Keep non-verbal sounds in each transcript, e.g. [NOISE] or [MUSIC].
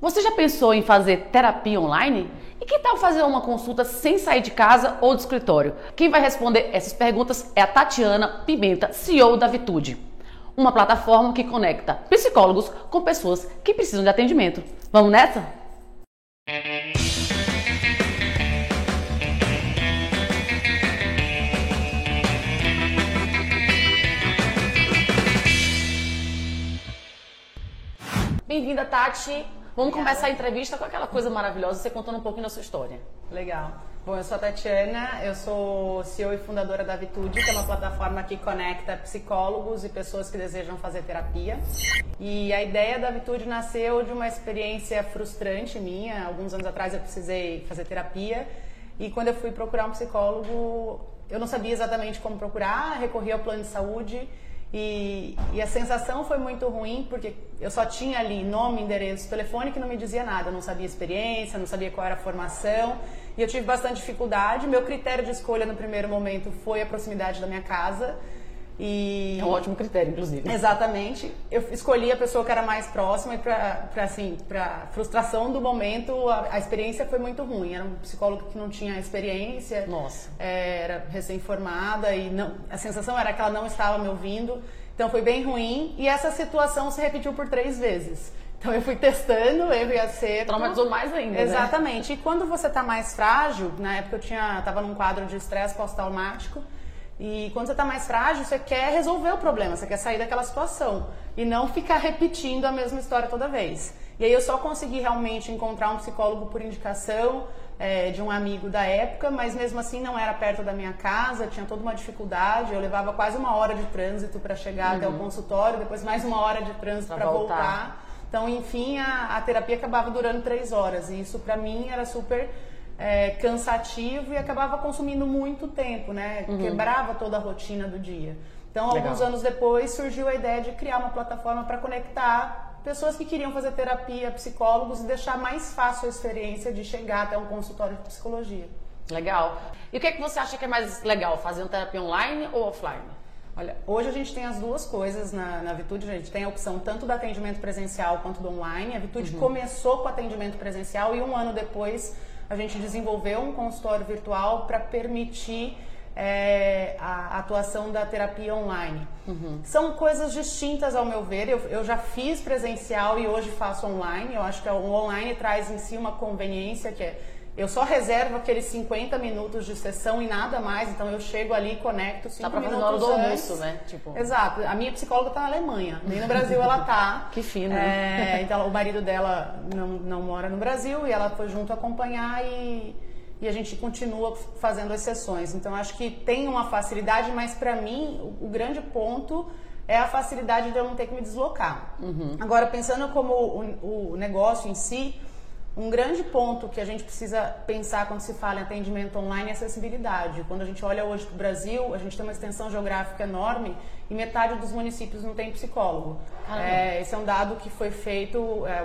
Você já pensou em fazer terapia online? E que tal fazer uma consulta sem sair de casa ou do escritório? Quem vai responder essas perguntas é a Tatiana Pimenta, CEO da Vitude, uma plataforma que conecta psicólogos com pessoas que precisam de atendimento. Vamos nessa? Bem-vinda, Tati. Vamos começar a entrevista com aquela coisa maravilhosa, você contando um pouquinho da sua história. Legal. Bom, eu sou a Tatiana, eu sou CEO e fundadora da Vitude, que é uma plataforma que conecta psicólogos e pessoas que desejam fazer terapia. E a ideia da Vitude nasceu de uma experiência frustrante minha. Alguns anos atrás eu precisei fazer terapia e quando eu fui procurar um psicólogo, eu não sabia exatamente como procurar, recorri ao plano de saúde e, e, a sensação foi muito ruim porque eu só tinha ali nome, endereço, telefone que não me dizia nada. Eu não sabia experiência, não sabia qual era a formação e eu tive bastante dificuldade. Meu critério de escolha no primeiro momento foi a proximidade da minha casa. E... É um ótimo critério, inclusive. Exatamente. Eu escolhi a pessoa que era mais próxima e para assim, frustração do momento, a, a, experiência foi muito ruim. Era um psicólogo que não tinha experiência. Nossa. É, era recém-formada e não, a sensação era que ela não estava me ouvindo. Então foi bem ruim e essa situação se repetiu por três vezes. Então eu fui testando, erro e acerto. Traumatizou mais ainda. Né? Exatamente. Né? E quando você está mais frágil, na época eu tinha, estava num quadro de estresse pós-traumático, e quando você está mais frágil, você quer resolver o problema, você quer sair daquela situação e não ficar [LAUGHS] repetindo a mesma história toda vez. E aí eu só consegui realmente encontrar um psicólogo por indicação é, de um amigo da época, mas mesmo assim não era perto da minha casa, tinha toda uma dificuldade. Eu levava quase uma hora de trânsito para chegar uhum. até o uhum. consultório, depois mais uma hora de trânsito para voltar. voltar. Então, enfim, a, a terapia acabava durando três horas e isso para mim era super é, cansativo e acabava consumindo muito tempo, né? Uhum. Quebrava toda a rotina do dia. Então, Legal. alguns anos depois, surgiu a ideia de criar uma plataforma para conectar pessoas que queriam fazer terapia, psicólogos e deixar mais fácil a experiência de chegar até um consultório de psicologia. Legal. E o que, é que você acha que é mais legal, fazer uma terapia online ou offline? Olha, hoje a gente tem as duas coisas na, na Vitude, a gente tem a opção tanto do atendimento presencial quanto do online. A Vitude uhum. começou com atendimento presencial e um ano depois a gente desenvolveu um consultório virtual para permitir é, a atuação da terapia online. Uhum. São coisas distintas ao meu ver. Eu, eu, já fiz presencial e hoje faço online. Eu acho que o online traz em si uma conveniência que é eu só reservo aqueles 50 minutos de sessão e nada mais, então eu chego ali, conecto 5 tá minutos na hora do almoço, né? Tipo... Exato. A minha psicóloga está na Alemanha, nem no Brasil ela tá. [LAUGHS] que fino. É, então o marido dela não, não mora no Brasil e ela foi junto acompanhar e, e a gente continua fazendo as sessões. Então acho que tem uma facilidade, mas para mim o, o, grande ponto é a facilidade de eu não ter que me deslocar. Uhum. Agora pensando como o, o negócio em si, um grande ponto que a gente precisa pensar quando se fala em atendimento online é acessibilidade. Quando a gente olha hoje para o Brasil, a gente tem uma extensão geográfica enorme e metade dos municípios não tem psicólogo. É, esse é um dado que foi feito, é,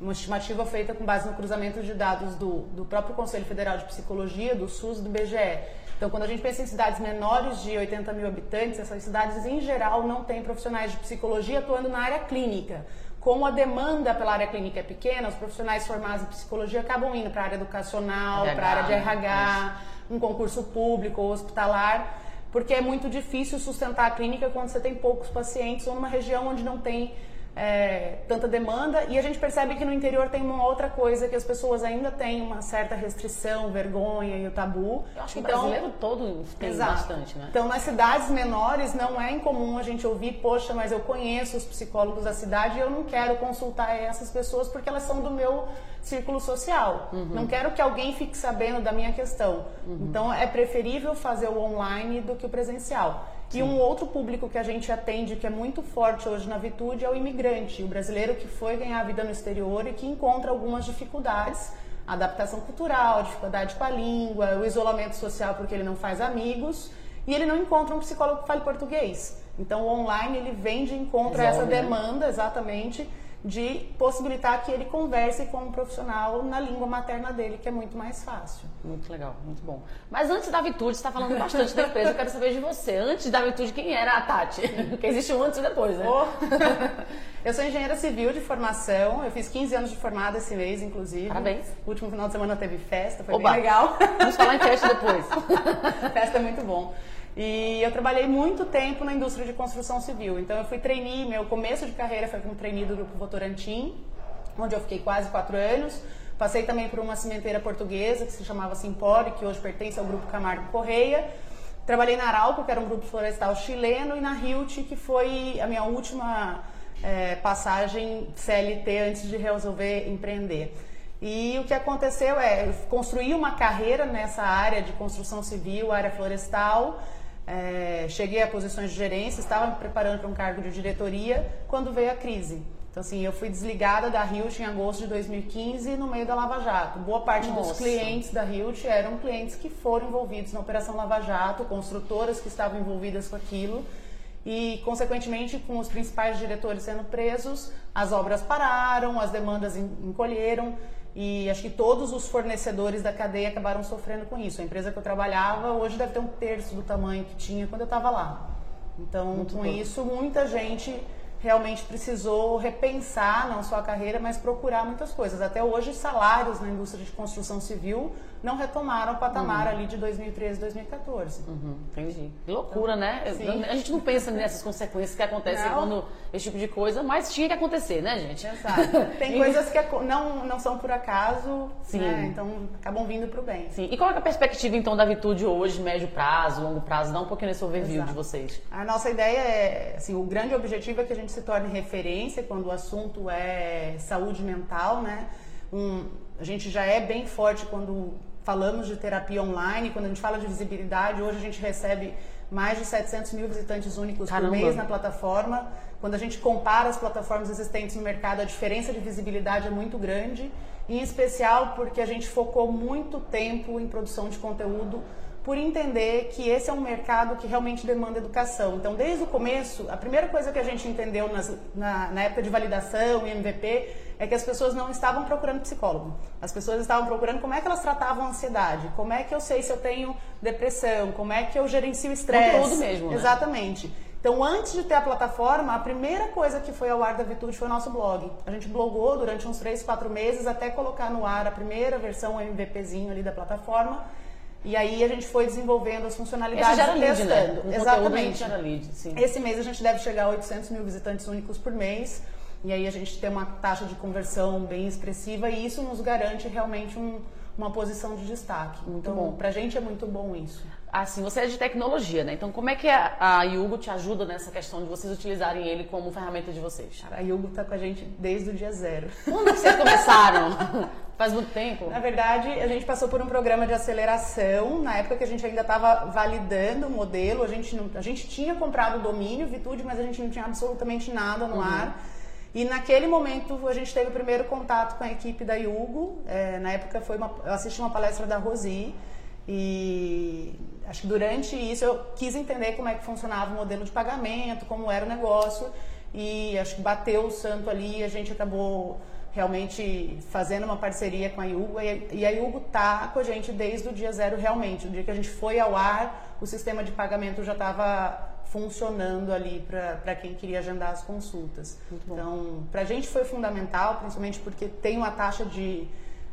uma estimativa feita com base no cruzamento de dados do, do próprio Conselho Federal de Psicologia, do SUS e do BGE. Então, quando a gente pensa em cidades menores de 80 mil habitantes, essas cidades em geral não têm profissionais de psicologia atuando na área clínica. Como a demanda pela área clínica é pequena, os profissionais formados em psicologia acabam indo para a área educacional, para a área de RH, um concurso público ou hospitalar, porque é muito difícil sustentar a clínica quando você tem poucos pacientes ou numa região onde não tem é, tanta demanda e a gente percebe que no interior tem uma outra coisa que as pessoas ainda têm uma certa restrição, vergonha e o tabu. Eu acho então, que o brasileiro todo tem exato. bastante, né? Então nas cidades menores não é incomum a gente ouvir, poxa, mas eu conheço os psicólogos da cidade e eu não quero consultar essas pessoas porque elas são do meu círculo social. Uhum. Não quero que alguém fique sabendo da minha questão. Uhum. Então é preferível fazer o online do que o presencial. Sim. E um outro público que a gente atende, que é muito forte hoje na Vitude, é o imigrante, o brasileiro que foi ganhar a vida no exterior e que encontra algumas dificuldades, adaptação cultural, dificuldade com a língua, o isolamento social porque ele não faz amigos e ele não encontra um psicólogo que fale português. Então o online ele vem de encontro a essa né? demanda, exatamente, de possibilitar que ele converse com um profissional na língua materna dele, que é muito mais fácil. Muito legal, muito bom. Mas antes da Vitude, você está falando bastante da empresa, eu quero saber de você. Antes da Vitude, quem era a Tati? [LAUGHS] Porque existe um antes e depois, né? Oh. [LAUGHS] eu sou engenheira civil de formação, eu fiz 15 anos de formada esse mês, inclusive. Parabéns. O último final de semana teve festa, foi Oba. bem legal. Vamos falar em festa depois. [LAUGHS] festa é muito bom. E eu trabalhei muito tempo na indústria de construção civil. Então eu fui trainee, meu começo de carreira foi como trainee do Grupo Votorantim, onde eu fiquei quase quatro anos. Passei também por uma cimenteira portuguesa que se chamava Simpori, que hoje pertence ao Grupo Camargo Correia. Trabalhei na Arauco, que era um grupo florestal chileno, e na Hilt, que foi a minha última é, passagem CLT antes de resolver empreender. E o que aconteceu é, eu construí uma carreira nessa área de construção civil, área florestal, é, cheguei a posições de gerência, estava me preparando para um cargo de diretoria quando veio a crise. Então, assim, eu fui desligada da Hilt em agosto de 2015 no meio da Lava Jato. Boa parte Nossa. dos clientes da Hilt eram clientes que foram envolvidos na Operação Lava Jato, construtoras que estavam envolvidas com aquilo. E, consequentemente, com os principais diretores sendo presos, as obras pararam, as demandas encolheram. E acho que todos os fornecedores da cadeia acabaram sofrendo com isso. A empresa que eu trabalhava hoje deve ter um terço do tamanho que tinha quando eu estava lá. Então, Muito com bom. isso, muita gente realmente precisou repensar não só a carreira, mas procurar muitas coisas. Até hoje, salários na indústria de construção civil não retomaram o patamar ali de 2013, 2014. Uhum, entendi. Que loucura, né? Sim. A gente não pensa nessas consequências que acontecem Não. quando esse tipo de coisa, mas tinha que acontecer, né, gente? Exato. Tem [LAUGHS] coisas que não, não são por acaso, Sim. né? então acabam vindo para o bem. Sim. E qual é a perspectiva, então, da Vitude hoje, médio prazo, longo prazo? Dá um pouquinho nesse overview Exato. de vocês. A nossa ideia é, assim, o grande objetivo é que a gente se torne referência quando o assunto é saúde mental, né? Um, a gente já é bem forte quando falamos de terapia online, quando a gente fala de visibilidade, hoje a gente recebe mais de 700 mil visitantes únicos Caramba. por mês na plataforma. Quando a gente compara as plataformas existentes no mercado, a diferença de visibilidade é muito grande, em especial porque a gente focou muito tempo em produção de conteúdo por entender que esse é um mercado que realmente demanda educação. Então, desde o começo, a primeira coisa que a gente entendeu nas- na, na época de validação e MVP é que as pessoas não estavam procurando psicólogo. As pessoas estavam procurando como é que elas tratavam a ansiedade, como é que eu sei se eu tenho depressão, como é que eu gerencio estresse. Conteúdo mesmo, né? Exatamente. Então, antes de ter a plataforma, a primeira coisa que foi ao ar da Vitude foi o nosso blog. A gente blogou durante uns 3, 4 meses até colocar no ar a primeira versão, o MVPzinho ali da plataforma. E aí a gente foi desenvolvendo as funcionalidades Esse gera e lead, testando. né? A gente Exatamente. gera lead, sim. Esse mês a gente deve chegar a 800 mil visitantes únicos por mês. E aí a gente tem uma taxa de conversão bem expressiva e isso nos garante realmente um- uma posição de destaque. Muito então, bom. pra gente é muito bom isso. Assim, você é de tecnologia, né? Então, como é que a, a Yugo te ajuda nessa questão de vocês utilizarem ele como ferramenta de vocês? A Yugo tá com a gente desde o dia zero. Quando vocês começaram? [LAUGHS] Faz muito tempo? Na verdade, a gente passou por um programa de aceleração. Na época que a gente ainda estava validando o modelo, a gente, não, a gente tinha comprado o domínio, Vitude, mas a gente não tinha absolutamente nada no ar. E naquele momento a gente teve o primeiro contato com a equipe da Yugo. É, na época foi uma, eu assisti uma palestra da Rosi e acho que durante isso eu quis entender como é que funcionava o modelo de pagamento, como era o negócio e acho que bateu o santo ali e a gente acabou realmente fazendo uma parceria com a Yugo e a Yugo tá com a gente desde o dia zero realmente. O dia que a gente foi ao ar, o sistema de pagamento já estava funcionando ali para quem queria agendar as consultas. Então, para a gente foi fundamental, principalmente porque tem uma taxa de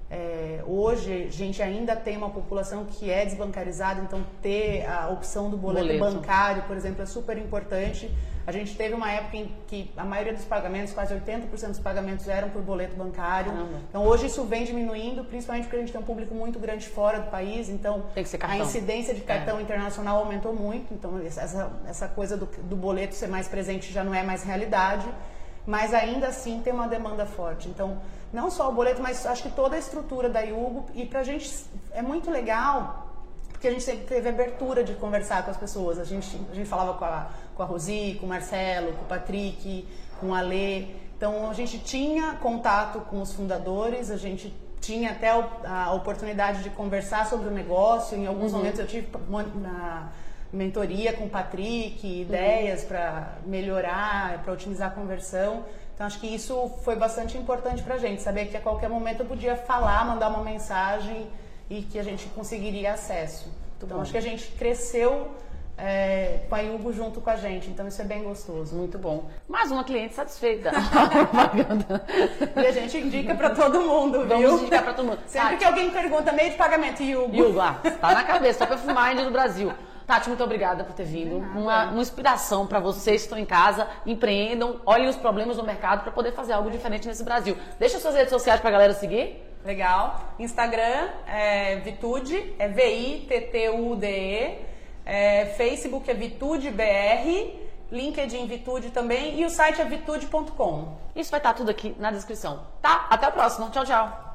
é, hoje a gente ainda tem uma população que é desbancarizada, então ter a opção do boleto, Boleto. bancário, por exemplo, é super importante. A gente teve uma época em que a maioria dos pagamentos, quase 80% dos pagamentos eram por boleto bancário. Caramba. Então hoje isso vem diminuindo, principalmente porque a gente tem um público muito grande fora do país, então a incidência de cartão internacional aumentou muito, então essa, essa coisa do, do boleto ser mais presente já não é mais realidade, mas ainda assim tem uma demanda forte. Então, não só o boleto, mas acho que toda a estrutura da Yugo, e pra gente é muito legal, porque a gente sempre teve abertura de conversar com as pessoas. A gente, a gente falava com a, com a Rosi, com o Marcelo, com o Patrick, com o Alê. Então, a gente tinha contato com os fundadores, a gente tinha até a oportunidade de conversar sobre o negócio. Em alguns momentos eu tive uma- na mentoria com o Patrick, ideias para melhorar, para otimizar a conversão. Então acho que isso foi bastante importante pra gente, saber que a qualquer momento eu podia falar, mandar uma mensagem e que a gente conseguiria acesso. então acho que a gente cresceu é, com a Yugo junto com a gente. Então isso é bem gostoso. Muito bom. Mais uma cliente satisfeita. [LAUGHS] e a gente indica para todo mundo, viu? Vamos indicar para todo mundo. Sempre Tati. que alguém pergunta meio de pagamento, Yugo. Yugo, ah, tá na cabeça, top of mind do Brasil. Tati, muito obrigada por ter vindo. Uma, uma, inspiração para vocês que estão em casa, empreendam, olhem os problemas do mercado para poder fazer algo diferente nesse Brasil. Deixa suas redes sociais para a galera seguir. Legal. Instagram é Vitude, é V-I-T-T-U-D-E. É, Facebook é Vitude BR, LinkedIn Vitude também e o site é vitude.com. Isso vai estar tudo aqui na descrição, tá? Até o próximo. Tchau, tchau.